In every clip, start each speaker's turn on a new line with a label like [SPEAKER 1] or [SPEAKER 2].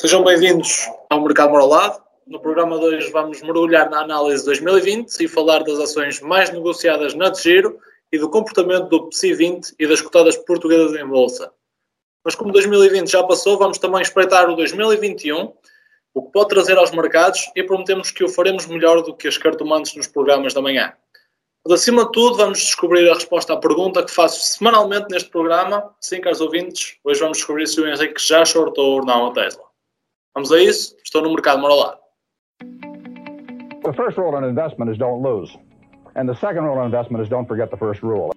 [SPEAKER 1] Sejam bem-vindos ao Mercado Moralado. No programa de hoje vamos mergulhar na análise de 2020 e falar das ações mais negociadas na Giro e do comportamento do PSI 20 e das cotadas portuguesas em bolsa. Mas como 2020 já passou, vamos também espreitar o 2021, o que pode trazer aos mercados e prometemos que o faremos melhor do que as cartomantes nos programas da manhã. Mas acima de tudo, vamos descobrir a resposta à pergunta que faço semanalmente neste programa. Sim, caros ouvintes, hoje vamos descobrir se o Henrique já shortou ou não a Tesla. Vamos a isso? Estou no mercado moralado.
[SPEAKER 2] The first rule in investment is don't lose. And the second rule in investment is don't forget the first rule.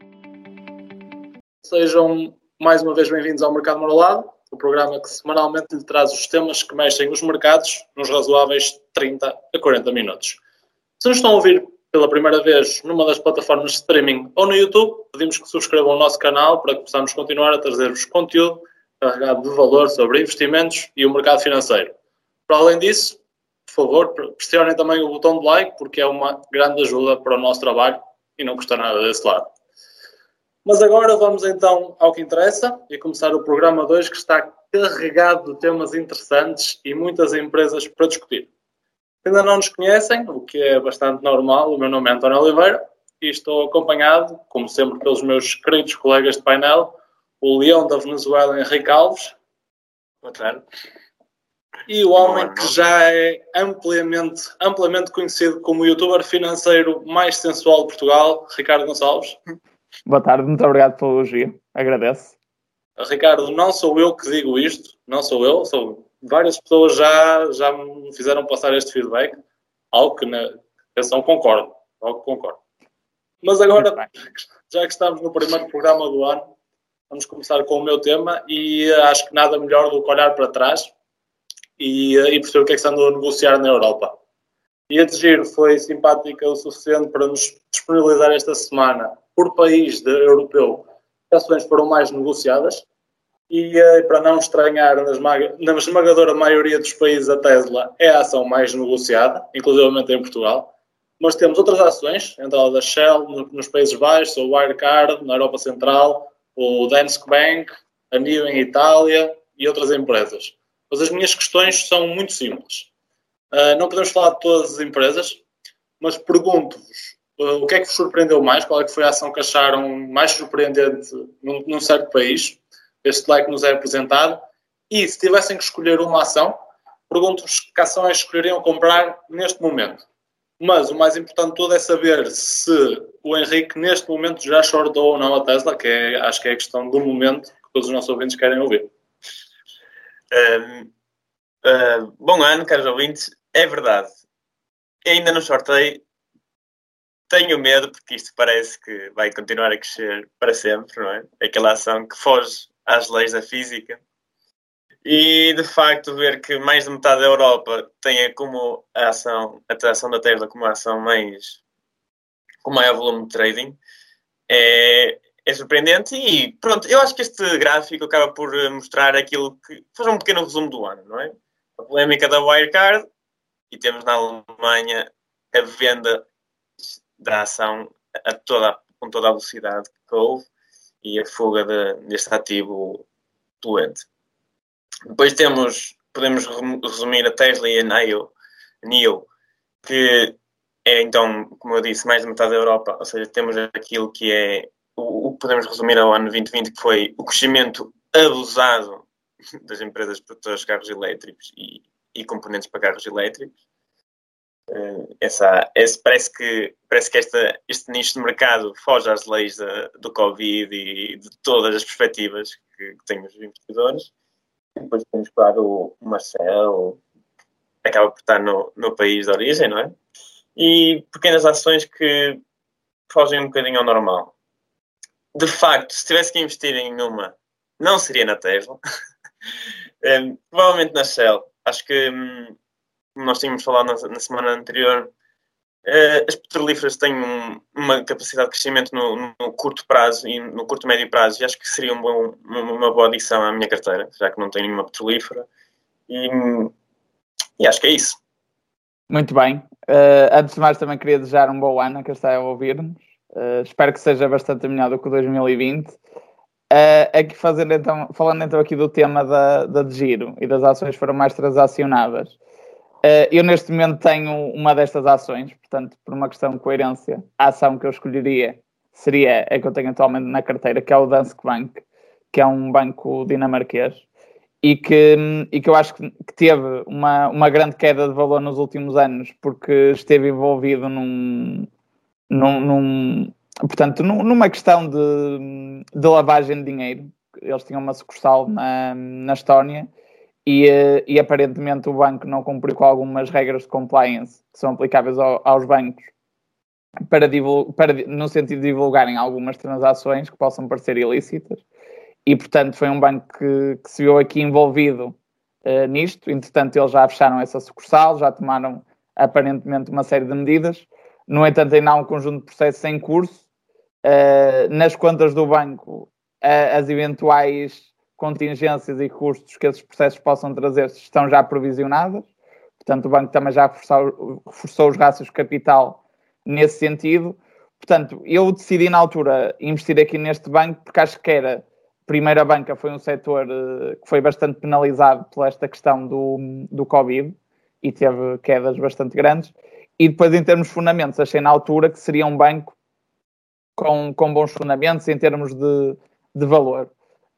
[SPEAKER 1] Sejam mais uma vez bem-vindos ao Mercado Moralado, o programa que semanalmente lhe traz os temas que mexem os mercados nos razoáveis 30 a 40 minutos. Se nos estão a ouvir pela primeira vez numa das plataformas de streaming ou no YouTube, pedimos que subscrevam o nosso canal para que possamos continuar a trazer-vos conteúdo carregado de valor sobre investimentos e o mercado financeiro. Para além disso, por favor, pressionem também o botão de like, porque é uma grande ajuda para o nosso trabalho e não custa nada desse lado. Mas agora vamos então ao que interessa e começar o programa de hoje que está carregado de temas interessantes e muitas empresas para discutir. Se ainda não nos conhecem, o que é bastante normal, o meu nome é António Oliveira e estou acompanhado, como sempre, pelos meus queridos colegas de painel, o leão da Venezuela, Henrique Alves.
[SPEAKER 3] Boa tarde.
[SPEAKER 1] E o homem que já é amplamente, amplamente conhecido como o youtuber financeiro mais sensual de Portugal, Ricardo Gonçalves.
[SPEAKER 4] Boa tarde, muito obrigado pelo elogio. Agradeço.
[SPEAKER 1] Ricardo, não sou eu que digo isto, não sou eu, sou várias pessoas já, já me fizeram passar este feedback, algo que na atenção concordo, algo que concordo. Mas agora, já que estamos no primeiro programa do ano, Vamos começar com o meu tema e eh, acho que nada melhor do que olhar para trás e, eh, e perceber o que é que se andou a negociar na Europa. E a Giro foi simpática o suficiente para nos disponibilizar esta semana, por país de, europeu, que ações foram mais negociadas. E eh, para não estranhar, na, esmaga, na esmagadora maioria dos países, a Tesla é a ação mais negociada, inclusive em Portugal. Mas temos outras ações, entre elas a Shell nos Países Baixos, o Wirecard na Europa Central, o Danske Bank, a NIO em Itália e outras empresas. Mas as minhas questões são muito simples. Uh, não podemos falar de todas as empresas, mas pergunto-vos uh, o que é que vos surpreendeu mais? Qual é que foi a ação que acharam mais surpreendente num, num certo país? Este like nos é apresentado. E se tivessem que escolher uma ação, pergunto-vos que ação é que escolheriam comprar neste momento. Mas o mais importante de tudo é saber se o Henrique neste momento já shortou ou não a Tesla, que é, acho que é a questão do momento que todos os nossos ouvintes querem ouvir.
[SPEAKER 3] Um, uh, bom ano, caros ouvintes. É verdade. Ainda não shortei. Tenho medo, porque isto parece que vai continuar a crescer para sempre, não é? Aquela ação que foge às leis da física e de facto ver que mais de metade da Europa tenha como a ação, a ação da Tesla como a ação mais com maior volume de trading é, é surpreendente e pronto, eu acho que este gráfico acaba por mostrar aquilo que faz um pequeno resumo do ano, não é? A polémica da Wirecard e temos na Alemanha a venda da ação a toda, com toda a velocidade que houve e a fuga de, deste ativo poluente. Depois temos, podemos resumir a Tesla e a NIO, NIO que é então, como eu disse, mais de metade da Europa, ou seja, temos aquilo que é o, que podemos resumir ao ano 2020, que foi o crescimento abusado das empresas produtoras de carros elétricos e, e componentes para carros elétricos. Uh, essa, esse, parece que, parece que esta, este nicho de mercado foge às leis da, do Covid e de todas as perspectivas que, que têm os investidores. Depois temos, claro, o Marcel, que acaba por estar no, no país de origem, não é? E pequenas ações que fogem um bocadinho ao normal. De facto, se tivesse que investir em uma, não seria na Tesla. provavelmente na Shell. Acho que, hum, como nós tínhamos falado na, na semana anterior, as petrolíferas têm um, uma capacidade de crescimento no, no, curto prazo e no curto médio prazo e acho que seria um bom, uma boa adição à minha carteira, já que não tenho nenhuma petrolífera e, e acho que é isso.
[SPEAKER 4] Muito bem. Uh, antes de mais também queria desejar um bom ano a quem está a ouvir-nos. Uh, espero que seja bastante melhor do que o 2020. Uh, aqui fazendo então, falando então aqui do tema da, da de giro e das ações que foram mais transacionadas. Uh, eu neste momento tenho uma destas ações, portanto, por uma questão de coerência, a ação que eu escolheria seria a que eu tenho atualmente na carteira, que é o Danske Bank, que é um banco dinamarquês e que, e que eu acho que teve uma, uma grande queda de valor nos últimos anos, porque esteve envolvido num, num, num portanto, numa questão de, de, lavagem de dinheiro. Eles tinham uma sucursal na, na Estónia e, e aparentemente o banco não cumpriu com algumas regras de compliance que são aplicáveis ao, aos bancos para, para, no sentido de divulgarem algumas transações que possam parecer ilícitas e, portanto, foi um banco que, que se viu aqui envolvido uh, nisto. Entretanto, eles já fecharam essa sucursal, já tomaram aparentemente uma série de medidas. No entanto, ainda há um conjunto de processos em curso. Uh, nas contas do banco, uh, as eventuais contingências e custos que esses processos possam trazer estão já provisionadas. Portanto, o banco também já reforçou, reforçou os rácios de capital nesse sentido. Portanto, eu decidi na altura investir aqui neste banco porque acho que era primeira banca foi um setor uh, que foi bastante penalizado por esta questão do, do Covid e teve quedas bastante grandes. E depois, em termos de fundamentos, achei na altura que seria um banco com, com bons fundamentos em termos de, de valor,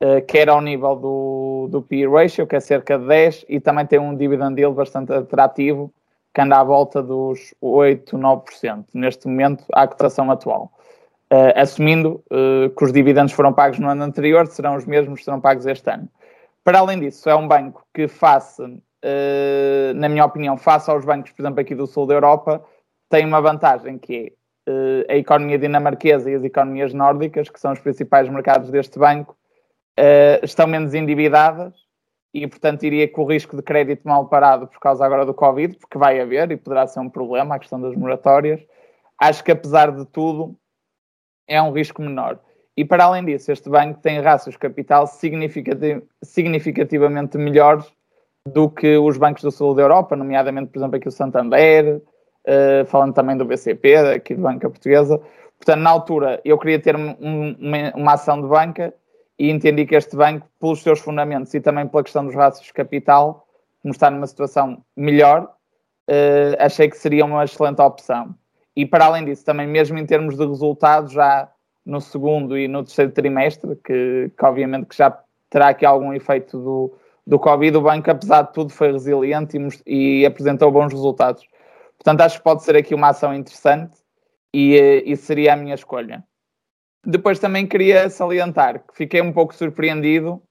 [SPEAKER 4] uh, que era ao nível do, do ratio, que é cerca de 10, e também tem um dividend yield bastante atrativo, que anda à volta dos 8, 9%, neste momento, à cotação atual. Uh, assumindo uh, que os dividendos foram pagos no ano anterior, serão os mesmos que serão pagos este ano. Para além disso, é um banco que face, uh, na minha opinião, face aos bancos, por exemplo, aqui do sul da Europa, tem uma vantagem que é a economia dinamarquesa e as economias nórdicas, que são os principais mercados deste banco, estão menos endividadas e, portanto, iria com o risco de crédito mal parado por causa agora do Covid, porque vai haver e poderá ser um problema a questão das moratórias. Acho que, apesar de tudo, é um risco menor. E para além disso, este banco tem rácios capital significativamente melhores do que os bancos do sul da Europa, nomeadamente, por exemplo, aqui o Santander, uh, falando também do BCP, aqui de banca portuguesa. Portanto, na altura, eu queria ter um, uma, uma, ação de banca e entendi que este banco, pelos seus fundamentos e também pela questão dos rácios capital, como está numa situação melhor, uh, achei que seria uma excelente opção. E para além disso, também mesmo em termos de resultados, já no segundo e no terceiro trimestre, que, que obviamente que já terá aqui algum efeito do, do Covid, o banco, apesar de tudo, foi resiliente e, e apresentou bons resultados. Portanto, acho que pode ser aqui uma ação interessante e, e seria a minha escolha. Depois também queria salientar que fiquei um pouco surpreendido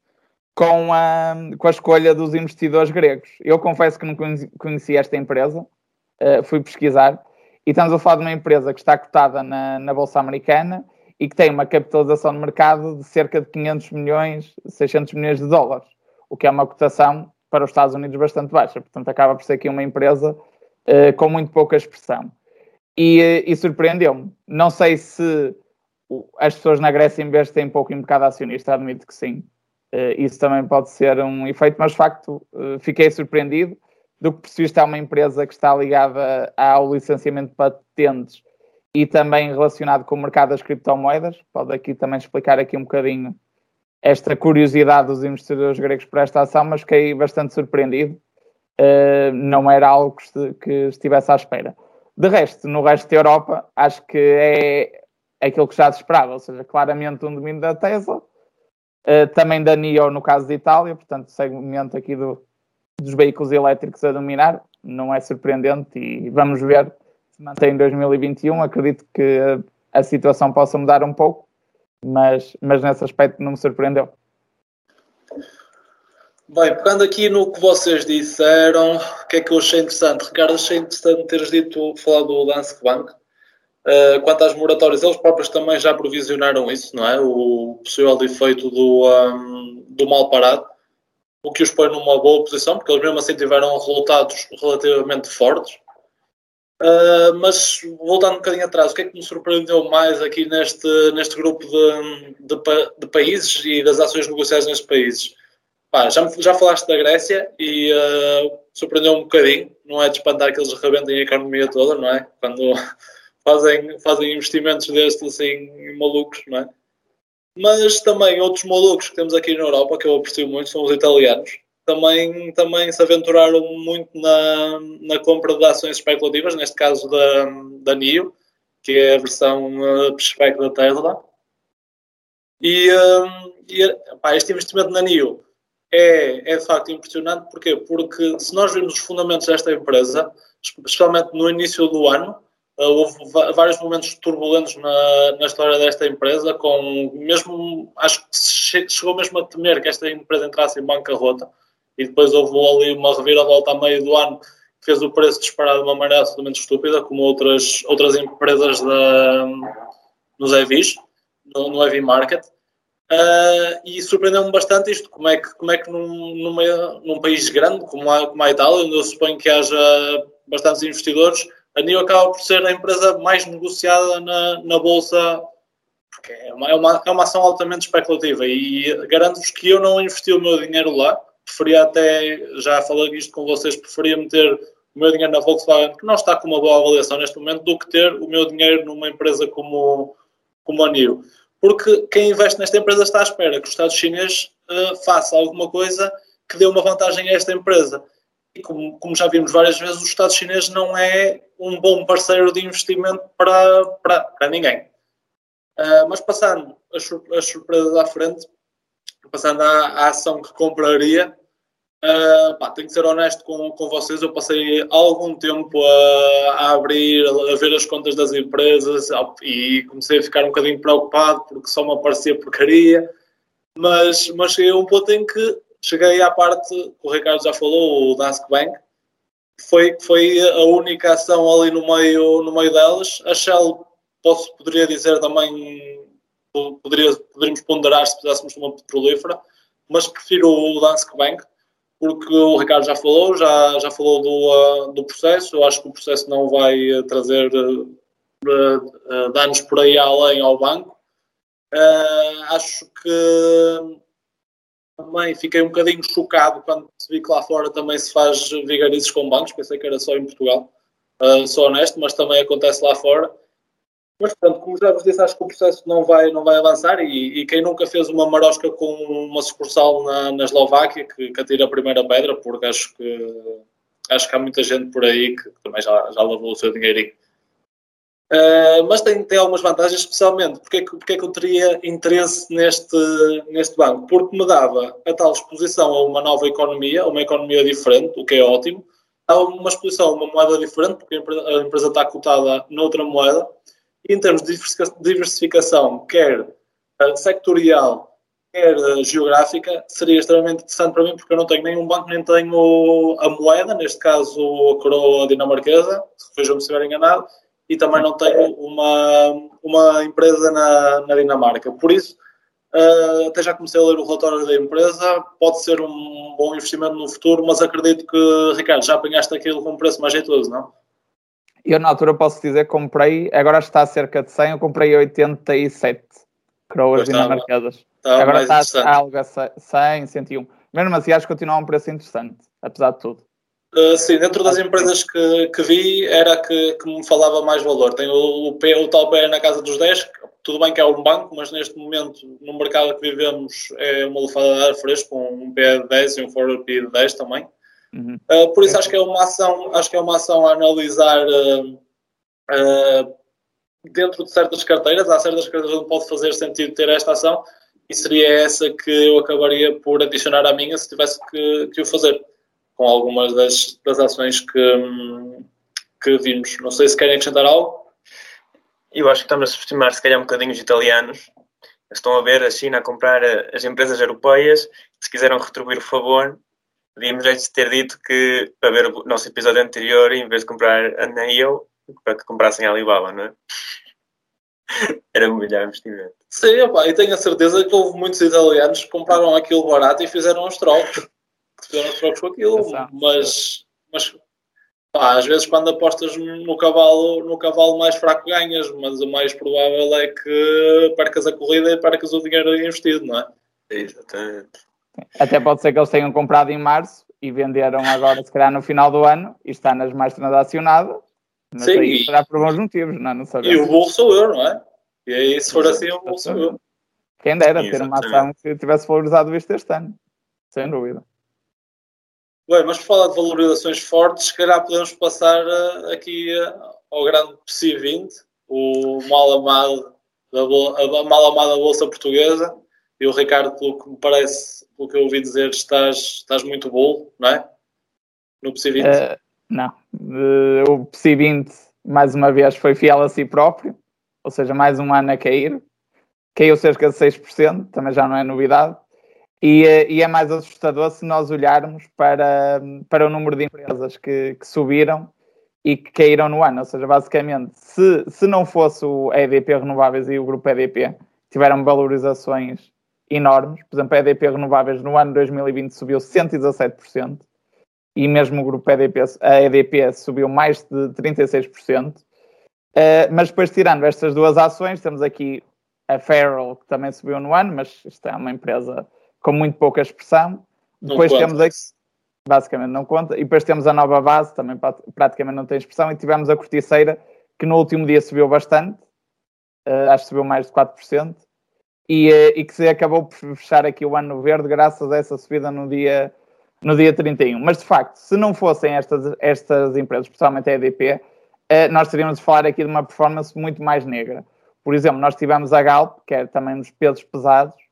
[SPEAKER 4] com a, com a escolha dos investidores gregos. Eu confesso que não conhecia esta empresa, uh, fui pesquisar e estamos a falar de uma empresa que está cotada na, na Bolsa Americana e que tem uma capitalização de mercado de cerca de 500 milhões, 600 milhões de dólares, o que é uma cotação para os Estados Unidos bastante baixa. Portanto, acaba por ser aqui uma empresa uh, com muito pouca expressão. E, uh, e surpreendeu-me. Não sei se as pessoas na Grécia investem pouco em mercado acionista, admito que sim. Uh, isso também pode ser um efeito, mas de facto fiquei surpreendido do que percebi, está uma empresa que está ligada ao licenciamento de patentes e também relacionado com o mercado das criptomoedas. Pode aqui também explicar aqui um bocadinho esta curiosidade dos investidores gregos por esta ação, mas fiquei bastante surpreendido. Uh, não era algo que estivesse à espera. De resto, no resto da Europa, acho que é aquilo que já se esperava, ou seja, claramente um domínio da Tesla, uh, também da NIO no caso de Itália, portanto, segmento aqui do, dos veículos elétricos a dominar, não é surpreendente e vamos ver se mantém em 2021. Acredito que a situação possa mudar um pouco, mas, mas nesse aspecto não me surpreendeu.
[SPEAKER 1] Bem, pegando aqui no que vocês disseram, o que é que eu achei interessante? Ricardo, achei interessante teres dito, falar do Danske Bank. Uh, quanto às moratórias, eles próprios também já provisionaram isso, não é? O possível efeito do, um, do mal parado o que os põe numa boa posição, porque eles mesmo assim tiveram resultados relativamente fortes. Uh, mas voltando um bocadinho atrás, o que é que me surpreendeu mais aqui neste, neste grupo de, de, de países e das ações negociadas nestes países? Pá, já, já falaste da Grécia e uh, surpreendeu um bocadinho, não é de espantar que eles rebentem a economia toda, não é? Quando fazem, fazem investimentos destes assim malucos, não é? Mas também outros malucos que temos aqui na Europa, que eu aprecio muito, são os italianos. Também, também se aventuraram muito na, na compra de ações especulativas, neste caso da, da NIO, que é a versão uh, spec da Tesla. E, um, e pá, este investimento na NIO é, é de facto impressionante. Porquê? Porque se nós vimos os fundamentos desta empresa, especialmente no início do ano, houve vários momentos turbulentos na, na história desta empresa, com mesmo acho que chegou mesmo a temer que esta empresa entrasse em bancarrota e depois houve ali uma reviravolta a meio do ano que fez o preço disparar de uma maneira absolutamente estúpida, como outras, outras empresas da, nos EVs, no, no EV Market. Uh, e surpreendeu-me bastante isto, como é que, como é que num, numa, num país grande como a, como a Itália, onde eu suponho que haja bastantes investidores, a NIO acaba por ser a empresa mais negociada na, na Bolsa, porque é uma, é, uma, é uma ação altamente especulativa e garanto-vos que eu não investi o meu dinheiro lá, preferia até, já falei isto com vocês, preferia meter o meu dinheiro na Volkswagen, que não está com uma boa avaliação neste momento, do que ter o meu dinheiro numa empresa como, como a NIO. Porque quem investe nesta empresa está à espera que o Estado chinês uh, faça alguma coisa que dê uma vantagem a esta empresa como, como, já vimos várias vezes, o Estado chinês não é um bom parceiro de investimento para, para, para ninguém. Uh, mas passando as, as, surpresas à frente, passando à, à ação que compraria, uh, pá, tenho que ser honesto com, com vocês, eu passei algum tempo a, a abrir, a ver as contas das empresas e comecei a ficar um bocadinho preocupado porque só me aparecia porcaria, mas, mas cheguei a um ponto em que cheguei à parte que o Ricardo já falou, o Danske Bank, foi, foi a única ação ali no meio, no meio delas. A Shell, posso, poderia dizer também, poderia, poderíamos ponderar se fizéssemos uma petrolífera, mas prefiro o Danske Bank, porque o Ricardo já falou, já, já falou do, uh, do processo. Eu acho que o processo não vai uh, trazer uh, uh, danos por aí além ao banco. Acho que também fiquei um bocadinho chocado quando vi que lá fora também se faz vigarizes com bancos, pensei que era só em Portugal, uh, sou honesto, mas também acontece lá fora. Mas pronto, como já vos disse, acho que o processo não vai, não vai avançar e, e quem nunca fez uma marosca com uma sucursal na, na Eslováquia, que, que atira a primeira pedra, porque acho que, acho que há muita gente por aí que também já, já lavou o seu dinheirinho. Uh, mas tem, tem algumas vantagens, especialmente porque é, que, porque é que eu teria interesse neste, neste banco? Porque me dava a tal exposição a uma nova economia, a uma economia diferente, o que é ótimo. Dá uma exposição a uma moeda diferente, porque a empresa está cotada noutra moeda. E em termos de diversificação, quer uh, sectorial, quer uh, geográfica, seria extremamente interessante para mim, porque eu não tenho nenhum banco, nem tenho a moeda, neste caso a coroa dinamarquesa, se vejam-me se estiver enganado, e também não tenho uma, uma empresa na, na Dinamarca. Por isso, uh, até já comecei a ler o relatório da empresa, pode ser um bom investimento no futuro, mas acredito que, Ricardo, já apanhaste aquilo com um preço mais jeitoso, não?
[SPEAKER 4] Eu na altura posso dizer que comprei, agora está a cerca de 100, eu comprei 87 coroas dinamarquesas. agora está a algo a 100, 101. Mesmo assim, acho que continua um preço interessante, apesar de tudo.
[SPEAKER 1] Uh, sim, dentro das empresas que, que vi, era que, que me falava mais valor. Tem o, o, P, o tal PE na casa dos 10, tudo bem que é um banco, mas neste momento, no mercado que vivemos, é uma lufada de ar fresco, com um PE de 10 e um forward PE de 10 também. Uhum. Uh, por isso acho que é uma ação, acho que é uma ação a analisar uh, dentro de certas carteiras. Há certas carteiras onde pode fazer sentido ter esta ação e seria essa que eu acabaria por adicionar à minha se tivesse que, que o fazer com algumas das, das ações que, que vimos. Não sei se querem acrescentar algo.
[SPEAKER 3] Eu acho que estamos a subestimar, se calhar, um bocadinho os italianos. Estão a ver a China a comprar as empresas europeias. Se quiseram retribuir o favor, devíamos ter dito que, para ver o nosso episódio anterior, em vez de comprar a NEO, para que comprassem a Alibaba, não é? Era um melhor investimento.
[SPEAKER 1] Sim, opa, e tenho a certeza que houve muitos italianos que compraram aquilo barato e fizeram os trocos fizeram os trocos com aquilo, mas, mas pá, às vezes quando apostas no cavalo, no cavalo mais fraco ganhas, mas o mais provável é que percas a corrida e percas o dinheiro investido, não é?
[SPEAKER 3] Exatamente.
[SPEAKER 4] Até pode ser que eles tenham comprado em março e venderam agora, se calhar, no final do ano e está nas mais transacionadas. Mas Sim, aí será por bons motivos, não, é? não sabemos.
[SPEAKER 1] E o bolo sou eu, não é? E aí, se for assim, o bolo sou eu.
[SPEAKER 4] Quem dera ter uma ação que tivesse valorizado isto este ano, sem dúvida.
[SPEAKER 1] Bem, mas por falar de valorizações fortes, se calhar podemos passar uh, aqui uh, ao grande PSI 20, o mal amado da, a mal amada Bolsa Portuguesa. E o Ricardo, pelo que me parece, pelo que eu ouvi dizer, estás, estás muito bolo, não é? No PSI 20. Uh,
[SPEAKER 4] não. o PSI 20, mais uma vez, foi fiel a si próprio, ou seja, mais um ano a cair. Caiu cerca de 6%, também já não é novidade e, eh, e, é mais assustador se nós olharmos para, para o número de empresas que, que, subiram e que caíram no ano. Ou seja, basicamente, se, se não fosse o EDP Renováveis e o grupo EDP, tiveram valorizações enormes. Por exemplo, a EDP Renováveis no ano 2020 subiu 117% e mesmo o grupo EDP, a EDP subiu mais de 36%. Uh, eh, mas depois, tirando estas duas ações, temos aqui a Farrell, que também subiu no ano, mas isto é uma empresa com muito pouca expressão. Depois não temos aqui, basicamente não conta, e depois temos a nova base, também praticamente não tem expressão, e tivemos a corticeira, que no último dia subiu bastante, uh, acho que subiu mais de 4%, e, uh, e que se acabou por fechar aqui o ano verde graças a essa subida no dia, no dia 31. Mas de facto, se não fossem estas, estas empresas, especialmente a EDP, uh, eh, nós teríamos de falar aqui de uma performance muito mais negra. Por exemplo, nós tivemos a Galp, que é também dos pesos pesados,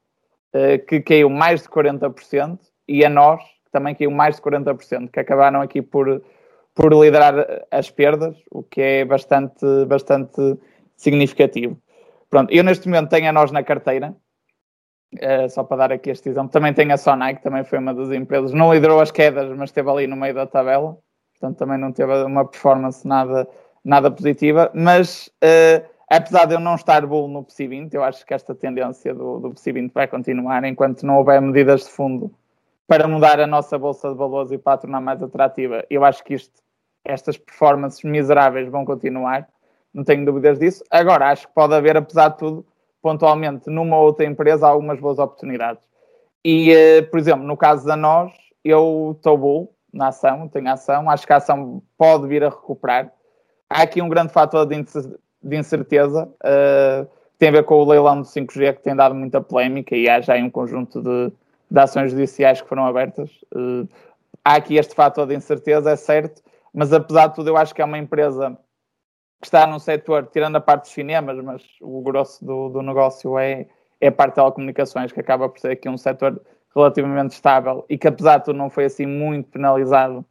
[SPEAKER 4] que caiu mais de 40%, e a nós, que também caiu mais de 40%, que acabaram aqui por, por liderar as perdas, o que é bastante, bastante significativo. Pronto, eu neste momento tenho a nós na carteira, uh, só para dar aqui este exemplo. Também tenho a Sonai, que também foi uma das empresas, não liderou as quedas, mas esteve ali no meio da tabela, portanto também não teve uma performance nada, nada positiva, mas uh, apesar de eu não estar bull no PSI 20, eu acho que esta tendência do, do PSI 20 vai continuar enquanto não houver medidas de fundo para mudar a nossa bolsa de valores e para a tornar mais atrativa. Eu acho que isto, estas performances miseráveis vão continuar, não tenho dúvidas disso. Agora, acho que pode haver, apesar de tudo, pontualmente numa outra empresa, algumas boas oportunidades. E, eh, por exemplo, no caso da nós, eu estou bull na ação, tenho ação, acho que a ação pode vir a recuperar. Há aqui um grande fator de de incerteza uh, tem a ver com o leilão do 5G que tem dado muita polémica e há já um conjunto de, de ações judiciais que foram abertas. Uh, há aqui este fator de incerteza, é certo, mas apesar de tudo, eu acho que é uma empresa que está num setor, tirando a parte dos cinemas, mas o grosso do, do negócio é, é a parte de telecomunicações, que acaba por ser aqui um setor relativamente estável e que, apesar de tudo, não foi assim muito penalizado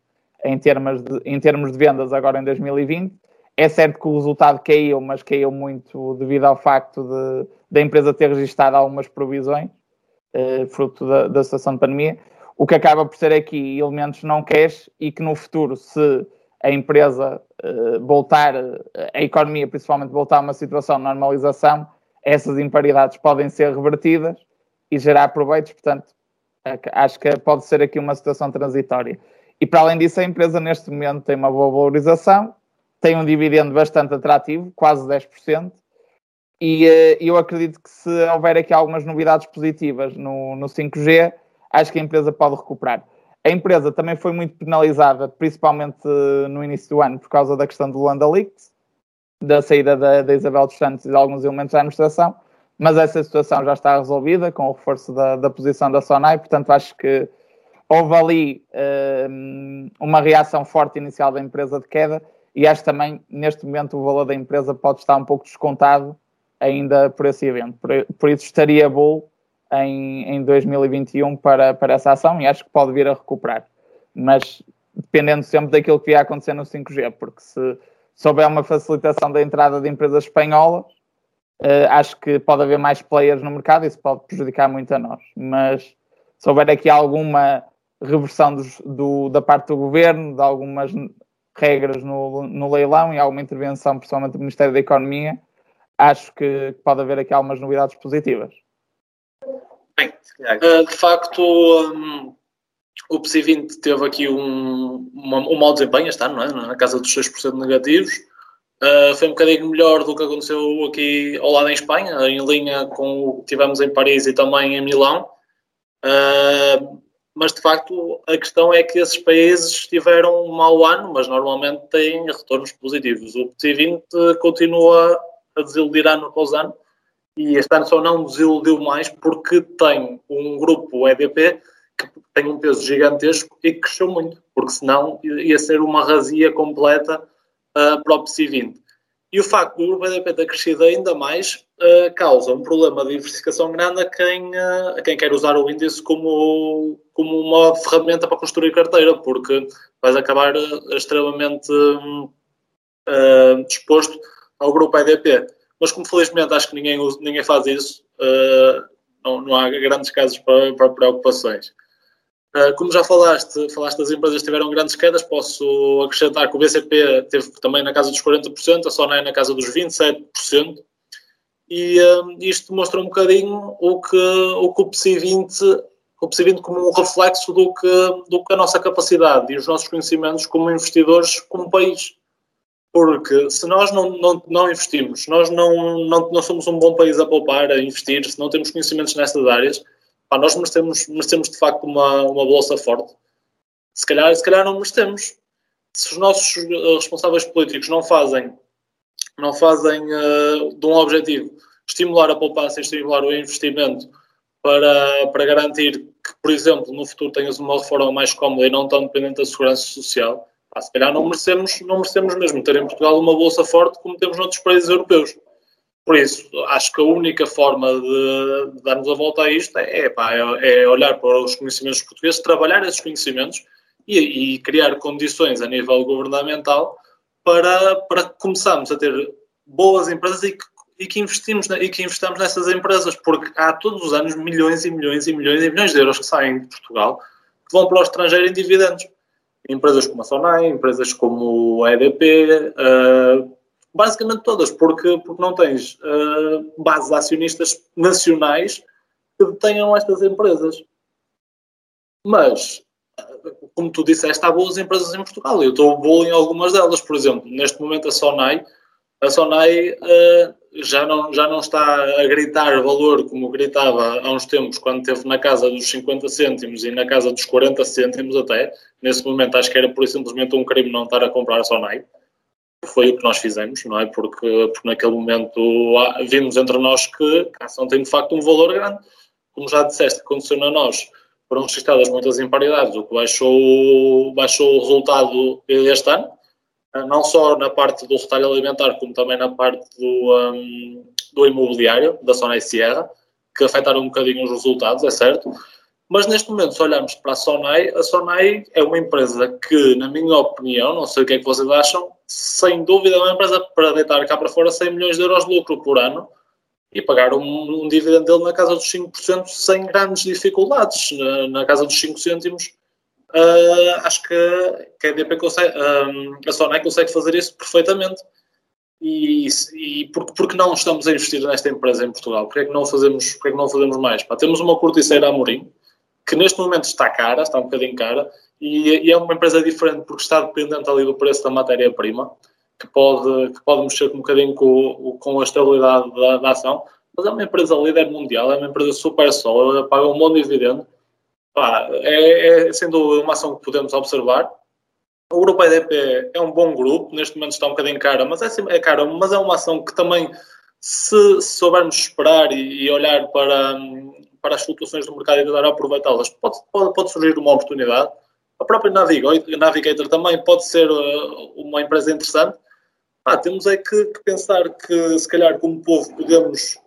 [SPEAKER 4] em termos de, em termos de vendas agora em 2020. É certo que o resultado caiu, mas caiu muito devido ao facto de, da empresa ter registrado algumas provisões, eh, fruto da, da situação de pandemia, o que acaba por ser aqui elementos não cash e que no futuro, se a empresa eh, voltar, a economia principalmente voltar a uma situação de normalização, essas imparidades podem ser revertidas e gerar proveitos, portanto, acho que pode ser aqui uma situação transitória. E para além disso, a empresa neste momento tem uma boa valorização, tem um dividendo bastante atrativo, quase 10%, e uh, eu acredito que se houver aqui algumas novidades positivas no, no 5G, acho que a empresa pode recuperar. A empresa também foi muito penalizada, principalmente uh, no início do ano, por causa da questão do Luanda Leaks, da saída da, da Isabel dos Santos e de alguns elementos da administração, mas essa situação já está resolvida com o reforço da, da posição da Sonai, portanto acho que houve ali uh, uma reação forte inicial da empresa de queda e acho também, neste momento, o valor da empresa pode estar um pouco descontado ainda por esse evento. Por, por isso estaria bom em, em 2021 para, para essa ação e acho que pode vir a recuperar. Mas dependendo sempre daquilo que ia acontecer no 5G, porque se, se houver uma facilitação da entrada de empresas espanholas, uh, acho que pode haver mais players no mercado e isso pode prejudicar muito a nós. Mas se houver aqui alguma reversão dos, do, da parte do governo, de algumas regras no, no leilão e alguma intervenção, principalmente do Ministério da Economia, acho que pode haver aqui algumas novidades positivas.
[SPEAKER 1] Bem, eh, de facto, um, o PSI 20 teve aqui um, uma, um mau desempenho este ano, não é? na casa dos 6% negativos. Uh, foi um bocadinho melhor do que aconteceu aqui ao lado em Espanha, em linha com o que tivemos em Paris e também em Milão. Uh, mas de facto a questão é que esses países tiveram um mau ano, mas normalmente têm retornos positivos. O PTI 20 continua a desiludir ano após ano E este ano só não desiludiu mais porque tem um grupo EDP que tem um peso gigantesco e que cresceu muito, porque senão ia ser uma razia completa uh, para o PSI20. E o facto do EDP ter crescido ainda mais uh, causa um problema de diversificação grande a quem, uh, a quem quer usar o índice como, como uma ferramenta para construir carteira, porque vais acabar uh, extremamente exposto ao grupo EDP. Mas como felizmente acho que ninguém, ninguém faz isso, não, não há grandes casos para, para preocupações. Uh, como já falaste, falaste das empresas tiveram grandes quedas, posso acrescentar que o BCP teve também na casa dos 40%, a Sonai na casa dos 27%, e uh, isto mostra um bocadinho o que o, que o PSI 20 o PSI 20 como um reflexo do que, do que a nossa capacidade e os nossos conhecimentos como investidores, como país. Porque se nós não, não, não investimos, nós não, não, não somos um bom país a poupar, a investir, se não temos conhecimentos nestas áreas, pá, nós merecemos, merecemos de facto uma, uma bolsa forte. Se calhar, se calhar não merecemos. Se os nossos uh, responsáveis políticos não fazem, não fazem uh, de um objetivo estimular a poupança e estimular o investimento para, para garantir que, por exemplo, no futuro tenhas uma reforma mais cómoda e não tão dependente da segurança social, pá, se calhar não merecemos, não merecemos mesmo ter em Portugal uma bolsa forte como temos noutros países europeus. Por isso, acho que a única forma de, darmos a volta a isto é, pá, é, é, olhar para os conhecimentos portugueses, trabalhar esses conhecimentos e, e criar condições a nível governamental para, para começarmos a ter boas empresas e que, e que investimos e que investamos nessas empresas, porque há todos os anos milhões e milhões e milhões e milhões de euros que saem de Portugal que vão para o estrangeiro em dividendos. Empresas como a Sonai, empresas como a EDP, uh, basicamente todas, porque, porque não tens uh, bases acionistas nacionais que detenham estas empresas. Mas, como tu disseste, há boas empresas em Portugal. Eu estou bom em algumas delas. Por exemplo, neste momento a Sonai, a Sonai uh, já, não, já não está a gritar valor como gritava há uns tempos, quando esteve na casa dos 50 cêntimos e na casa dos 40 cêntimos até. Nesse momento acho que era por simplesmente um crime não estar a comprar a Sonai foi o que nós fizemos, não é? Porque, porque naquele momento vimos entre nós que a ação tem de facto um valor grande. Como já disseste, aconteceu na nós, foram registradas muitas imparidades, o que baixou, baixou o resultado este ano, não só na parte do retalho alimentar, como também na parte do, um, do imobiliário, da Sonai Sierra, que afetaram um bocadinho os resultados, é certo. Mas neste momento, se olharmos para a Sonai, a Sonai é uma empresa que, na minha opinião, não sei o que é que vocês acham, sem dúvida uma empresa para deitar cá para fora 100 milhões de euros de lucro por ano e pagar um, um dividendo dele na casa dos 5% sem grandes dificuldades, na, na casa dos 5 cêntimos. Uh, acho que, que a EDP consegue, um, a Sonai consegue fazer isso perfeitamente. E, e porque, porque não estamos a investir nesta empresa em Portugal? Porque é que não fazemos, é que não fazemos mais? Pá, temos uma corticeira a Morim, que neste momento está cara, está um bocadinho cara, e, e, é uma empresa diferente porque está dependente ali do preço da matéria-prima, que pode, que pode mexer um bocadinho com, com a estabilidade da, da, ação, mas é uma empresa líder mundial, é uma empresa super sólida, paga um bom dividendo. Pá, é, é sem dúvida uma ação que podemos observar. O grupo EDP é um bom grupo, neste momento está um bocadinho cara, mas é, é mas é uma ação que também, se, soubermos esperar e, e olhar para, para as flutuações do mercado e tentar aproveitá-las, pode, pode, pode, surgir uma oportunidade. A própria Navigator, também pode ser uh, uma empresa interessante. Ah, temos é que, que, pensar que, se calhar, como povo, podemos,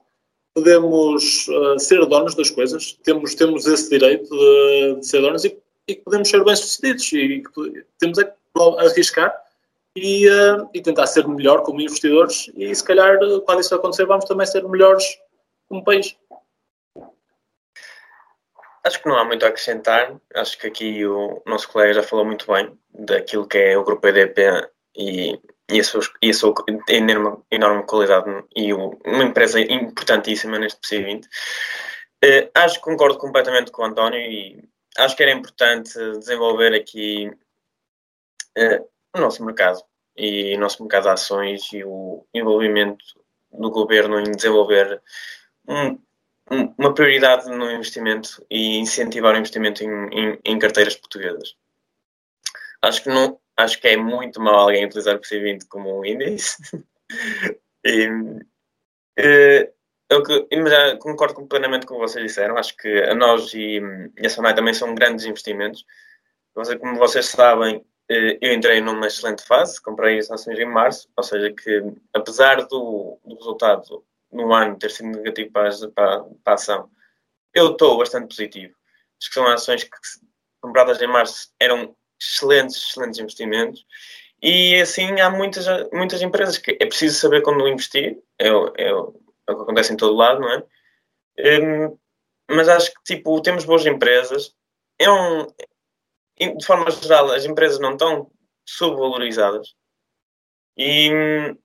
[SPEAKER 1] podemos uh, ser donos das coisas, temos, temos esse direito de, de ser donos e, e podemos ser bem-sucedidos. E temos é que arriscar e, uh, e, tentar ser melhor como investidores e se calhar quando isso acontecer vamos também ser melhores como país.
[SPEAKER 3] Acho que não há muito a acrescentar. Acho que aqui o nosso colega já falou muito bem daquilo que é o grupo EDP e, e, a, sua, e a sua enorme, enorme qualidade e o, uma empresa importantíssima neste PCI-20. Uh, eh, acho que concordo completamente com o António e acho que era importante desenvolver aqui uh, o nosso mercado e o nosso mercado de ações e o envolvimento do governo em desenvolver um, uma prioridade no investimento e incentivar o investimento em, em, em, carteiras portuguesas. Acho que, não, acho que é muito mal alguém utilizar o PC20 como um índice. e, eu que, já concordo plenamente com o que vocês disseram. Acho que a nós e, e a Sonai também são grandes investimentos. Como vocês sabem, eh, eu entrei numa excelente fase, comprei as ações em março, ou seja, que apesar do, do resultado no ano ter sido negativo para, para, para a ação, eu estou bastante positivo. Acho que são ações que, compradas em março, eram excelentes, excelentes investimentos. E assim há muitas, muitas empresas que é preciso saber quando investir, é, é, é o que acontece em todo lado, não é? Um, mas acho que tipo, temos boas empresas. É um, de forma geral, as empresas não estão subvalorizadas e hum,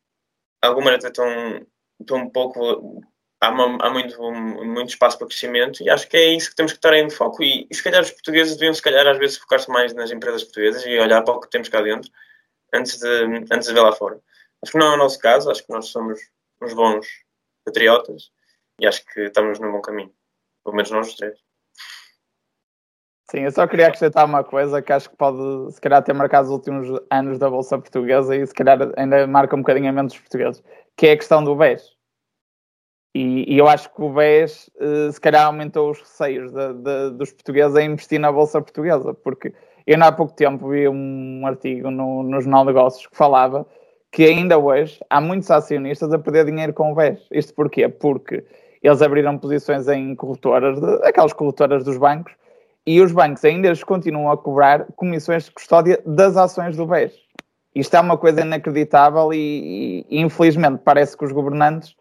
[SPEAKER 3] algumas até estão, um pouco há, uma, há muito, muito espaço para crescimento e acho que é isso que temos que estar em foco e, e se calhar os portugueses deviam se calhar às vezes focar-se mais nas empresas portuguesas e olhar para o que temos cá dentro antes de, antes de ver lá fora. Acho que não é o nosso caso, acho que nós somos uns bons patriotas e acho que estamos num bom caminho, pelo menos nós os três.
[SPEAKER 4] Sim, eu só queria acrescentar uma coisa que acho que pode, se calhar, ter marcado os últimos anos da Bolsa Portuguesa e se calhar ainda marca um bocadinho a menos os portugueses, que é a questão do BES. E, e, eu acho que o BES, uh, se calhar, aumentou os receios de, de, dos portugueses a investir na Bolsa Portuguesa, porque eu, há pouco tempo, vi um artigo no, no Jornal de Negócios que falava que ainda hoje há muitos acionistas a perder dinheiro com o BES. Isto porquê? Porque eles abriram posições em corretoras, de, aquelas corretoras dos bancos, e os bancos ainda continuam a cobrar comissões de custódia das ações do BES. Isto é uma coisa inacreditável e, e infelizmente parece que os governantes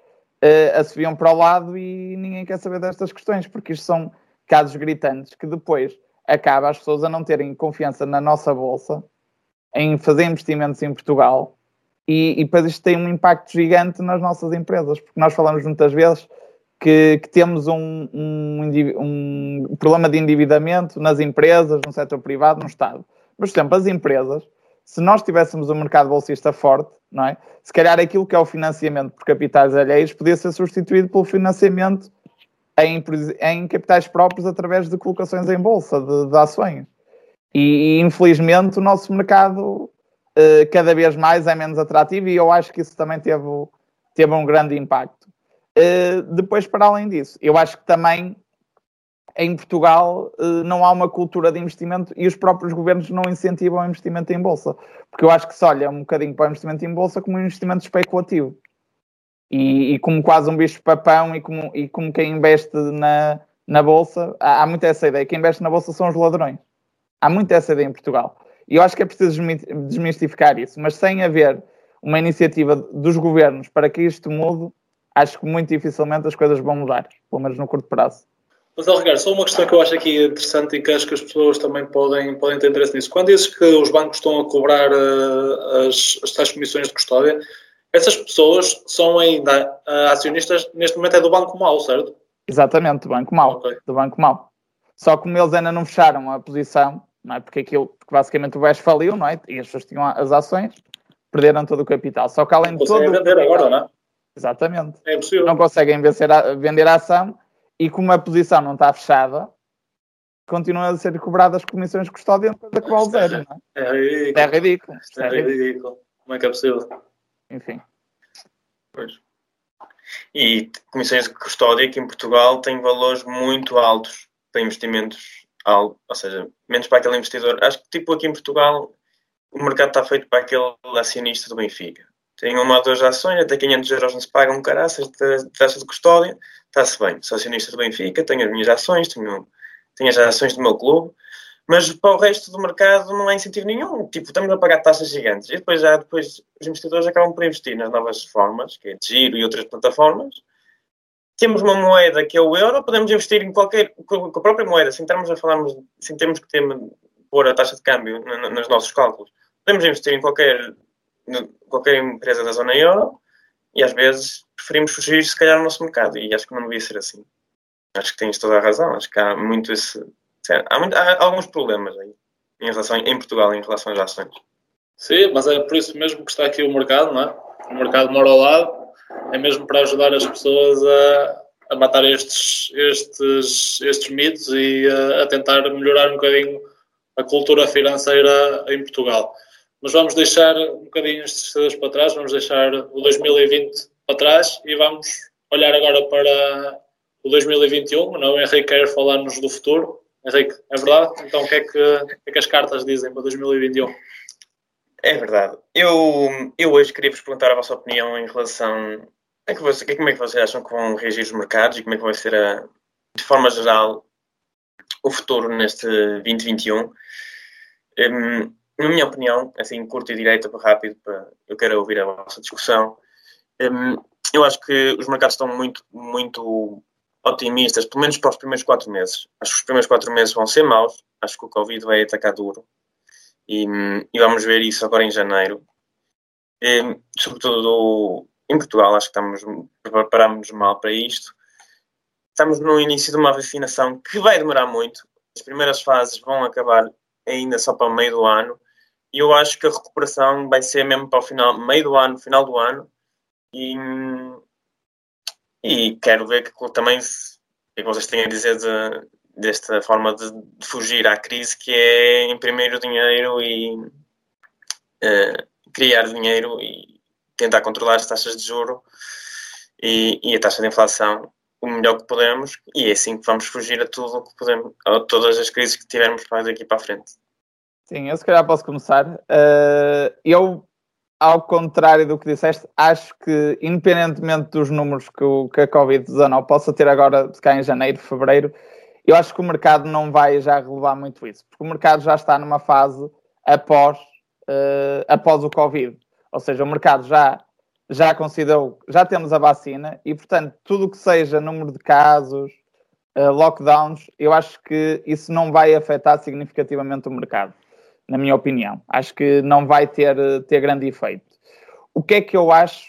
[SPEAKER 4] uh, assobiam para o lado e ninguém quer saber destas questões, porque isto são casos gritantes que depois acaba as pessoas a não terem confiança na nossa bolsa, em fazer investimentos em Portugal e, e depois isto tem um impacto gigante nas nossas empresas, porque nós falamos muitas vezes que, que temos um, um, um, problema de endividamento nas empresas, no setor privado, no Estado. Mas, por exemplo, as empresas, se nós tivéssemos um mercado bolsista forte, não é? se calhar aquilo que é o financiamento por capitais alheios podia ser substituído pelo financiamento em, em capitais próprios através de colocações em bolsa, de, de ações. E, e, infelizmente o nosso mercado uh, cada vez mais é menos atrativo e eu acho que isso também teve, teve um grande impacto. Uh, depois, para além disso, eu acho que também em Portugal uh, não há uma cultura de investimento e os próprios governos não incentivam o investimento em bolsa. Porque eu acho que se olha um bocadinho para o investimento em bolsa como um investimento especulativo. E, e como quase um bicho-papão e como, e como quem investe na, na bolsa, há, há muito essa ideia. Quem investe na bolsa são os ladrões. Há muito essa ideia em Portugal. E eu acho que é preciso desmistificar isso, mas sem haver uma iniciativa dos governos para que isto mude, acho que muito dificilmente as coisas vão mudar, pelo menos no curto prazo.
[SPEAKER 1] Mas, Ricardo, só uma questão que eu acho aqui interessante e que acho que as pessoas também podem, podem ter interesse nisso. Quando dizes que os bancos estão a cobrar uh, as, as tais comissões de custódia, essas pessoas são ainda uh, acionistas, neste momento é do Banco Mau, certo?
[SPEAKER 4] Exatamente, do Banco Mau. Okay. Do Banco Mau. Só como eles ainda não fecharam a posição, não é? Porque aquilo, porque basicamente o BES faliu, não é? E as pessoas tinham as ações, perderam todo o capital. Só que além de todo.
[SPEAKER 1] vender capital, agora, não é?
[SPEAKER 4] Exatamente.
[SPEAKER 1] É impossível.
[SPEAKER 4] Não conseguem vencer a, vender a ação e como a posição não está fechada, continuam a ser cobradas comissões de custódia, coisa que vale zero, não é? É ridículo.
[SPEAKER 1] É ridículo. É, é ridículo. Como é que é possível?
[SPEAKER 4] Enfim.
[SPEAKER 3] Pois. E comissões de custódia aqui em Portugal têm valores muito altos para investimentos, alto, ou seja, menos para aquele investidor. Acho que, tipo, aqui em Portugal, o mercado está feito para aquele acionista do Benfica tem uma ou duas ações, até 500 euros não se pagam caraças de taxa de custódia, está-se bem. Sou acionista do Benfica, tenho as minhas ações, tenho, tenho as ações do meu clube, mas para o resto do mercado não há incentivo nenhum. Tipo, estamos a pagar taxas gigantes. E depois, já, depois os investidores acabam por investir nas novas formas, que é de giro e outras plataformas. Temos uma moeda que é o euro, podemos investir em qualquer, com a própria moeda, sem termos a falarmos, sem termos que ter, pôr a taxa de câmbio nos nossos cálculos. Podemos investir em qualquer qualquer empresa da zona euro e às vezes preferimos fugir, se calhar, ao nosso mercado. E acho que não devia ser assim. Acho que tens toda a razão. Acho que há muito esse. Há, muito, há alguns problemas aí em, relação, em Portugal em relação às ações.
[SPEAKER 1] Sim, mas é por isso mesmo que está aqui o mercado, não é? O mercado mora ao lado, é mesmo para ajudar as pessoas a, a matar estes, estes, estes mitos e a, a tentar melhorar um bocadinho a cultura financeira em Portugal mas vamos deixar um bocadinho estes cedas para trás, vamos deixar o 2020 para trás e vamos olhar agora para o 2021, não? o Henrique quer falar-nos do futuro. Henrique, é verdade? Então o que é que, que, é que as cartas dizem para 2021?
[SPEAKER 3] É verdade. Eu, eu hoje queria vos perguntar a vossa opinião em relação a que você, como é que vocês acham que vão reagir os mercados e como é que vai ser, a, de forma geral, o futuro neste 2021. Um, na minha opinião, assim, curto e direito, rápido, para, eu quero ouvir a vossa discussão. Um, eu acho que os mercados estão muito, muito otimistas, pelo menos para os primeiros quatro meses. Acho que os primeiros quatro meses vão ser maus. Acho que o Covid vai atacar duro. E, e vamos ver isso agora em janeiro. E, sobretudo em Portugal, acho que estamos preparamos mal para isto. Estamos no início de uma vacinação que vai demorar muito. As primeiras fases vão acabar ainda só para o meio do ano. E eu acho que a recuperação vai ser mesmo para o final, meio do ano, final do ano. E, e quero ver que também se, que vocês têm a dizer de, desta forma de, de, fugir à crise, que é imprimir o dinheiro e uh, criar dinheiro e tentar controlar as taxas de juro e, e, a taxa de inflação o melhor que podemos e é assim que vamos fugir a tudo que podemos, a todas as crises que tivermos para daqui para a frente.
[SPEAKER 4] Sim, eu se calhar posso começar. Uh, eu ao contrário do que disseste, acho que, independentemente dos números que, o, que a Covid-19 possa ter agora, se cá em janeiro, fevereiro, eu acho que o mercado não vai já relevar muito isso, porque o mercado já está numa fase após, uh, após o Covid. Ou seja, o mercado já, já considerou, já temos a vacina e, portanto, tudo o que seja número de casos, uh, lockdowns, eu acho que isso não vai afetar significativamente o mercado na minha opinião. Acho que não vai ter, ter grande efeito. O que é que eu acho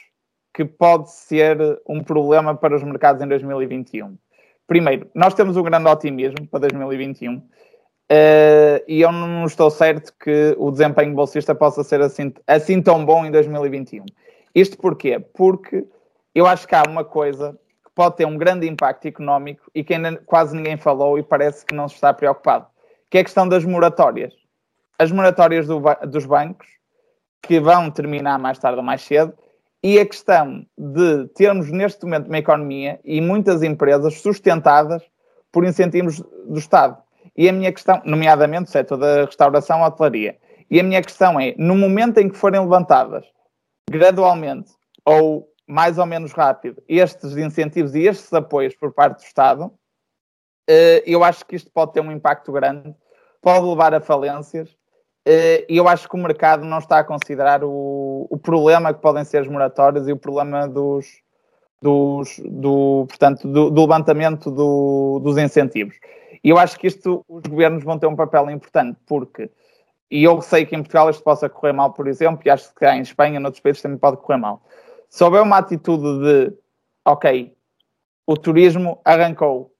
[SPEAKER 4] que pode ser um problema para os mercados em 2021? Primeiro, nós temos um grande otimismo para 2021 uh, eh, e eu não estou certo que o desempenho bolsista possa ser assim, assim tão bom em 2021. Isto porquê? Porque eu acho que há uma coisa que pode ter um grande impacto económico e que ainda quase ninguém falou e parece que não se está preocupado, que é a questão das moratórias as moratórias do, dos bancos, que vão terminar mais tarde ou mais cedo, e a questão de termos neste momento uma economia e muitas empresas sustentadas por incentivos do Estado. E a minha questão, nomeadamente o setor da restauração e hotelaria, e a minha questão é, no momento em que forem levantadas gradualmente ou mais ou menos rápido estes incentivos e estes apoios por parte do Estado, eh, eu acho que isto pode ter um impacto grande, pode levar a falências e eu acho que o mercado não está a considerar o, o problema que podem ser as moratórias e o problema dos, dos, do, portanto, do, do levantamento do, dos incentivos. E eu acho que isto os governos vão ter um papel importante, porque, e eu sei que em Portugal isto possa correr mal, por exemplo, e acho que em Espanha, noutros países também pode correr mal. Se houver uma atitude de, ok, o turismo arrancou,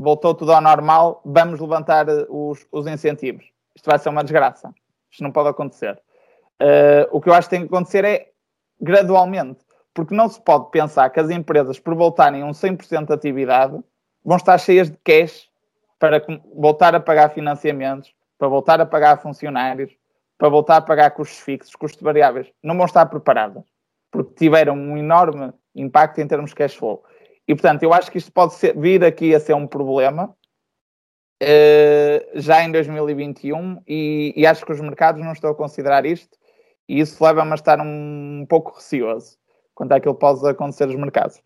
[SPEAKER 4] voltou tudo ao normal, vamos levantar os, os incentivos isto vai ser uma desgraça. Isto não pode acontecer. Uh, o que eu acho que tem que acontecer é gradualmente, porque não se pode pensar que as empresas, por voltarem a um 100% de atividade, vão estar cheias de cash para voltar a pagar financiamentos, para voltar a pagar funcionários, para voltar a pagar custos fixos, custos variáveis. Não vão estar preparadas, porque tiveram um enorme impacto em termos de cash flow. E, portanto, eu acho que isto pode ser, vir aqui a ser um problema uh, já em 2021 e, e, acho que os mercados não estão a considerar isto e isso leva-me a estar um, um pouco receoso quanto àquilo que pode acontecer nos mercados.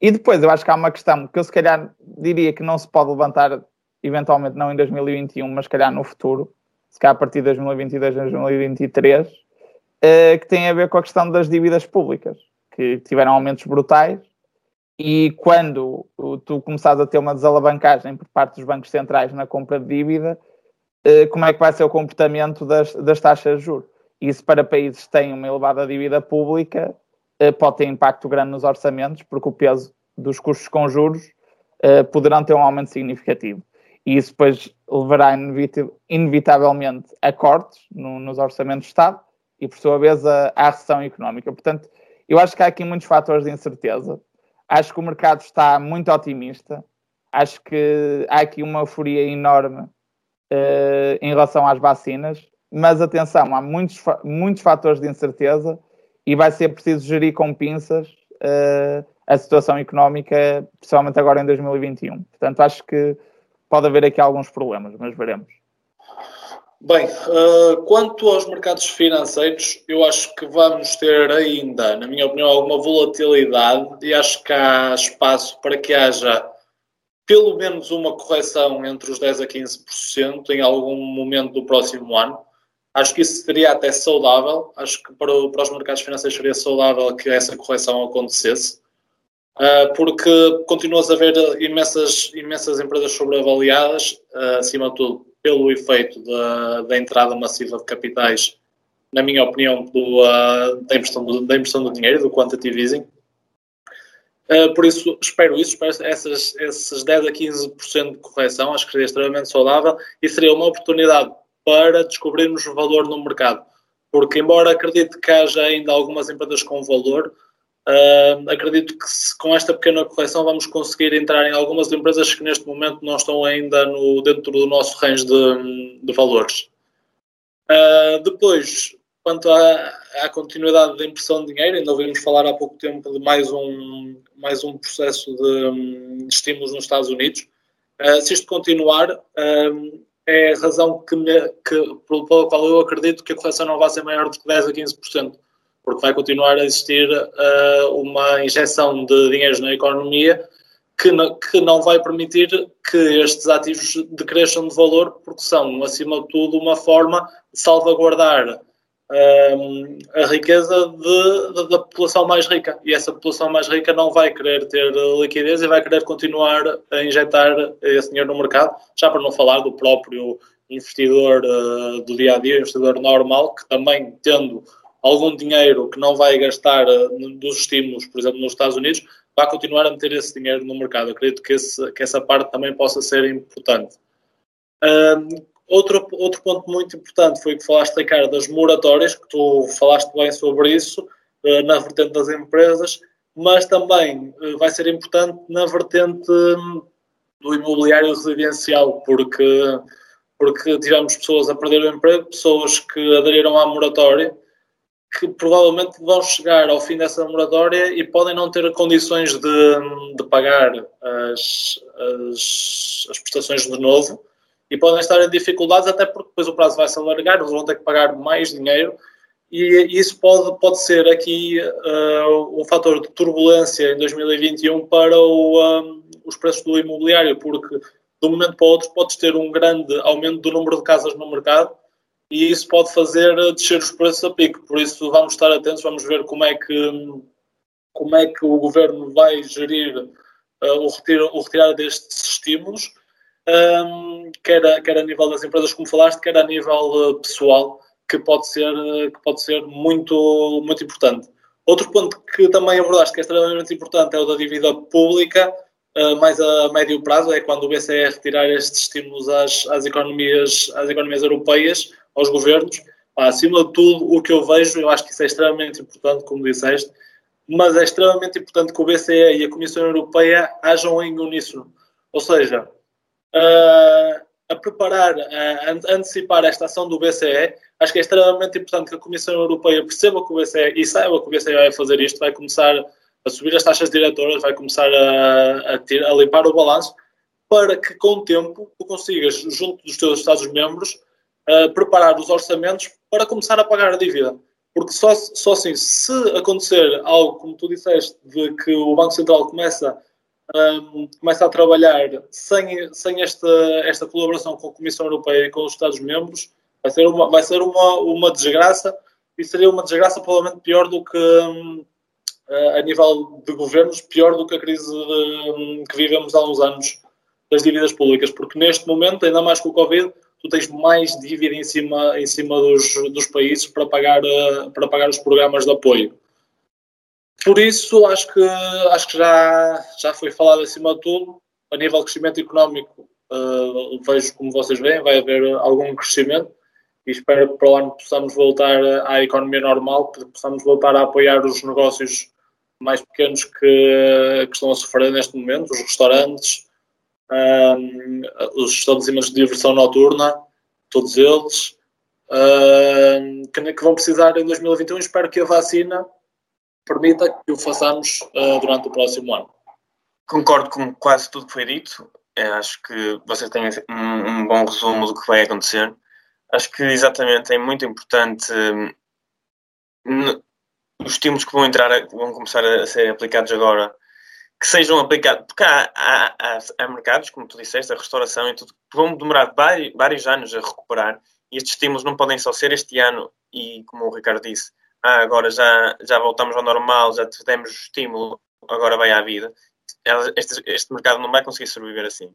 [SPEAKER 4] E depois eu acho que há uma questão que eu se calhar diria que não se pode levantar eventualmente não em 2021, mas se calhar no futuro, se calhar a partir de 2022, 2023, uh, que tem a ver com a questão das dívidas públicas, que tiveram aumentos brutais e quando tu começares a ter uma desalavancagem por parte dos bancos centrais na compra de dívida, eh, como é que vai ser o comportamento das, das taxas de juros? Isso para países que têm uma elevada dívida pública eh, pode ter impacto grande nos orçamentos, porque o peso dos custos com juros eh, poderão ter um aumento significativo. E isso depois levará inevitavelmente a cortes no, nos orçamentos de Estado e, por sua vez, à recessão económica. Portanto, eu acho que há aqui muitos fatores de incerteza Acho que o mercado está muito otimista. Acho que há aqui uma euforia enorme uh, em relação às vacinas. Mas atenção, há muitos, muitos fatores de incerteza e vai ser preciso gerir com pinças uh, a situação económica, principalmente agora em 2021. Portanto, acho que pode haver aqui alguns problemas, mas veremos.
[SPEAKER 1] Bem, uh, quanto aos mercados financeiros, eu acho que vamos ter ainda, na minha opinião, alguma volatilidade e acho que há espaço para que haja pelo menos uma correção entre os 10% a 15% em algum momento do próximo ano. Acho que isso seria até saudável. Acho que para, para os mercados financeiros seria saudável que essa correção acontecesse. Uh, porque continuas a ver imensas, imensas empresas sobreavaliadas, uh, acima de tudo pelo efeito da, da, entrada massiva de capitais, na minha opinião, do, uh, da, impressão do, da impressão do dinheiro, do quantitative easing. por isso, espero isso, espero essas, esses 10 a 15% de correção, acho que seria extremamente saudável e seria uma oportunidade para descobrirmos o valor no mercado. Porque, embora acredite que haja ainda algumas empresas com valor, Uh, acredito que se, com esta pequena correção vamos conseguir entrar em algumas empresas que neste momento não estão ainda no, dentro do nosso range de, de valores. Uh, depois, quanto à, à, continuidade da impressão de dinheiro, ainda ouvimos falar há pouco tempo de mais um, mais um processo de, de estímulos nos Estados Unidos. Uh, se isto continuar, é a razão que me, que, pela qual eu acredito que a correção não vai ser maior do que 10 a 15% porque vai continuar a existir uh, uma injeção de dinheiro na economia que, não, que não vai permitir que estes ativos decresçam de valor, porque são, acima de tudo, uma forma de salvaguardar uh, a riqueza de, de, da população mais rica. E essa população mais rica não vai querer ter liquidez e vai querer continuar a injetar esse dinheiro no mercado, já para não falar do próprio investidor uh, do dia a dia, investidor normal, que também tendo algum dinheiro que não vai gastar eh, dos estímulos, por exemplo, nos Estados Unidos, vai continuar a meter esse dinheiro no mercado. acredito que, esse, que essa parte também possa ser importante. Um, outro, outro ponto muito importante foi que falaste, Ricardo, das moratórias, que tu falaste bem sobre isso, uh, na vertente das empresas, mas também uh, vai ser importante na vertente um, do imobiliário residencial, porque, porque tivemos pessoas a perder o emprego, pessoas que aderiram à moratória, que provavelmente vão chegar ao fim dessa moratória e podem não ter condições de, de pagar as, as, as, prestações de novo e podem estar em dificuldades até porque depois o prazo vai se alargar, eles vão ter que pagar mais dinheiro e isso pode, pode ser aqui uh, um fator de turbulência em 2021 para o, um, os preços do imobiliário, porque de um momento para o outro podes ter um grande aumento do número de casas no mercado e isso pode fazer descer os preços a pico. Por isso vamos estar atentos, vamos ver como é que, como é que o governo vai gerir uh, o, retiro, o retirar destes estímulos, um, quer, a, quer a nível das empresas, como falaste, quer a nível uh, pessoal, que pode ser, que pode ser muito, muito importante. Outro ponto que também abordaste que é extremamente importante é o da dívida pública, uh, mais a médio prazo, é quando o BCE retirar estes estímulos às, às, economias, às economias europeias, aos governos. acima de tudo, o que eu vejo, eu acho que isso é extremamente importante, como disseste, mas é extremamente importante que o BCE e a Comissão Europeia hajam em uníssono. Ou seja, a preparar, a antecipar esta ação do BCE, acho que é extremamente importante que a Comissão Europeia perceba que o BCE e saiba que o BCE vai fazer isto, vai começar a subir as taxas diretoras, vai começar a, a, a limpar o balanço, para que com o tempo tu consigas, junto dos teus Estados-membros, uh, preparar os orçamentos para começar a pagar a dívida. Porque só, só assim, se acontecer algo, como tu disseste, de que o Banco Central começa, um, começa a trabalhar sem, sem esta, esta colaboração com a Comissão Europeia e com os Estados-membros, vai ser, uma, vai ser uma, uma desgraça e seria uma desgraça provavelmente pior do que, um, a nível de governos, pior do que a crise de, um, que vivemos há uns anos das dívidas públicas, porque neste momento, ainda mais com o Covid, tu tens mais dívida em cima, em cima dos, dos países para pagar, uh, para pagar os programas de apoio. Por isso, acho que, acho que já, já foi falado acima de tudo. A nível de crescimento económico, uh, vejo como vocês veem, vai haver algum crescimento e espero que para o ano possamos voltar à economia normal, que possamos voltar a apoiar os negócios mais pequenos que, que estão a sofrer neste momento, os restaurantes, um, os estabelecimentos de diversão noturna, todos eles, um, que, que, vão precisar em 2021. Espero que a vacina permita que o façamos uh, durante o próximo ano.
[SPEAKER 3] Concordo com quase tudo que foi dito. Eu acho que vocês têm um, um, bom resumo do que vai acontecer. Acho que exatamente é muito importante um, os estímulos que vão entrar, vão começar a ser aplicados agora, que sejam aplicados, porque há, há, há, mercados, como tu disseste, a restauração e tudo, que vão demorar vários, vários anos a recuperar e estes estímulos não podem só ser este ano e, como o Ricardo disse, ah, agora já, já voltamos ao normal, já tivemos o estímulo, agora vai à vida. Este, este mercado não vai conseguir sobreviver assim.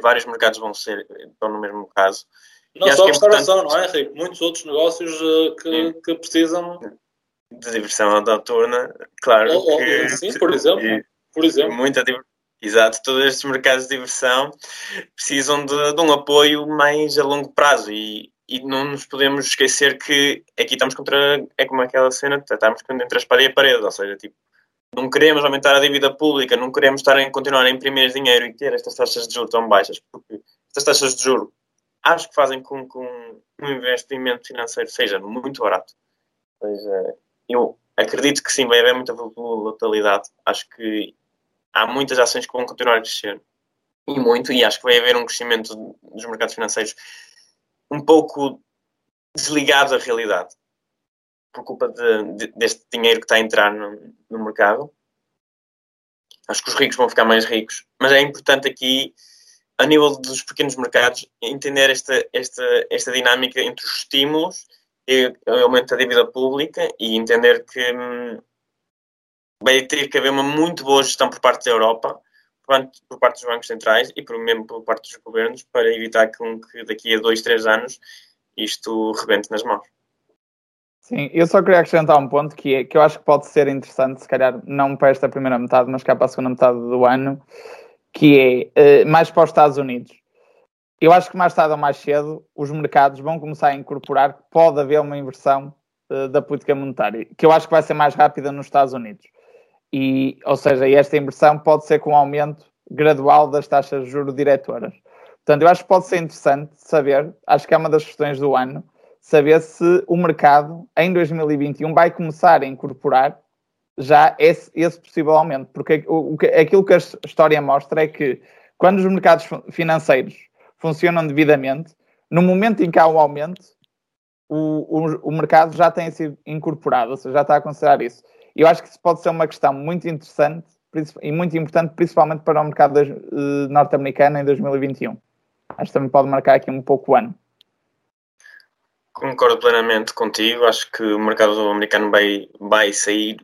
[SPEAKER 3] Vários mercados vão ser, estão no mesmo caso.
[SPEAKER 1] Não só a é restauração, não é, Rico? Muitos outros negócios uh, que, que, precisam
[SPEAKER 3] de diversão noturna, claro.
[SPEAKER 1] Ou, que, sim, por exemplo. E, por exemplo.
[SPEAKER 3] Muita Exato, todos estes mercados de diversão precisam de, de, um apoio mais a longo prazo e, e não nos podemos esquecer que aqui estamos contra, é como aquela cena, estamos entre a espada e a parede, ou seja, tipo, não queremos aumentar a dívida pública, não queremos estar a continuar a imprimir dinheiro e ter estas taxas de juros tão baixas, porque estas taxas de juros acho que fazem com que um, investimento financeiro seja muito barato. Ou seja, eu acredito que sim, vai haver muita volatilidade. Acho que há muitas ações que vão continuar a crescer. E muito, e acho que vai haver um crescimento dos mercados financeiros um pouco desligado da realidade. Por culpa de, de, deste dinheiro que está a entrar no, no mercado. Acho que os ricos vão ficar mais ricos. Mas é importante aqui a nível dos pequenos mercados, entender esta, esta, esta dinâmica entre os estímulos e o aumento da dívida pública e entender que hum, vai ter que haver uma muito boa gestão por parte da Europa, por parte dos bancos centrais e por, mesmo por parte dos governos, para evitar que, daqui a dois, três anos isto rebente nas mãos.
[SPEAKER 4] Sim, eu só queria acrescentar um ponto que, é, que eu acho que pode ser interessante, se calhar não para esta primeira metade, mas cá para a segunda metade do ano, que é uh, mais para os Estados Unidos. Eu acho que mais tarde ou mais cedo os mercados vão começar a incorporar que pode haver uma inversão uh, da política monetária, que eu acho que vai ser mais rápida nos Estados Unidos. E, ou seja, esta inversão pode ser com um aumento gradual das taxas de juros diretoras. Portanto, eu acho que pode ser interessante saber, acho que é uma das questões do ano, saber se o mercado em 2021 vai começar a incorporar já esse, esse possível aumento. Porque o, o, aquilo que a história mostra é que quando os mercados financeiros funcionam devidamente, no momento em que há um aumento, o, o, o mercado já tem sido incorporado, ou seja, já está a considerar isso. Eu acho que isso pode ser uma questão muito interessante e muito importante, principalmente para o mercado uh, norte-americano em 2021. Acho que também pode marcar aqui um pouco o ano.
[SPEAKER 3] Concordo plenamente contigo. Acho que o mercado americano vai, vai sair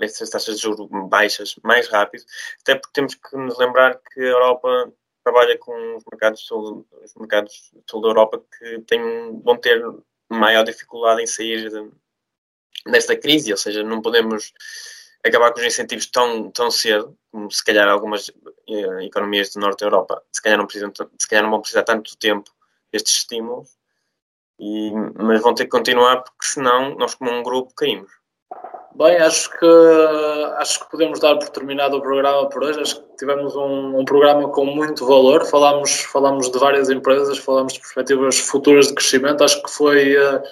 [SPEAKER 3] estas taxas de juros baixas mais rápido, até porque temos que nos lembrar que a Europa trabalha com os mercados sul, os mercados sul da Europa que têm, vão ter maior dificuldade em sair de, desta crise, ou seja, não podemos acabar com os incentivos tão, tão cedo, como se calhar algumas eh, economias do norte da Europa, se calhar não, precisam, se calhar não vão precisar tanto tempo destes estímulos, e, mas vão ter que continuar porque senão nós como um grupo caímos.
[SPEAKER 1] Bem, acho que, acho que podemos dar por terminado o programa por hoje. Acho que tivemos um, um programa com muito valor. Falámos, falámos de várias empresas, falámos de perspectivas futuras de crescimento. Acho que foi, eh,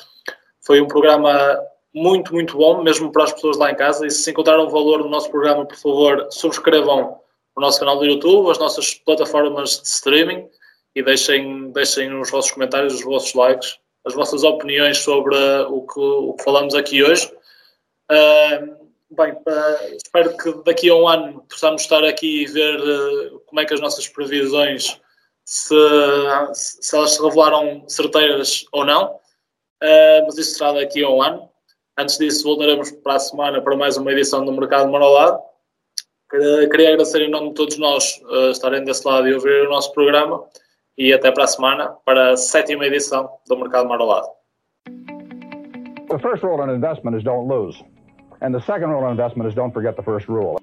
[SPEAKER 1] foi um programa muito, muito bom, mesmo para as pessoas lá em casa. E se encontraram valor no nosso programa, por favor, subscrevam o nosso canal do YouTube, as nossas plataformas de streaming e deixem, deixem os vossos comentários, os vossos likes, as vossas opiniões sobre o que, o que falamos aqui hoje. Uh, bem, uh, espero que daqui a um ano possamos estar aqui e ver uh, como é que as nossas previsões se, se elas se revelaram certeiras ou não, uh, mas isso será daqui a um ano. Antes disso, voltaremos para a semana para mais uma edição do Mercado Marolado. Queria agradecer em nome de todos nós uh, estarem desse lado e ouvir o nosso programa e até para a semana para a sétima edição do Mercado Marolado.
[SPEAKER 2] The first rule in investment is don't lose. And the second rule of investment is don't forget the first rule.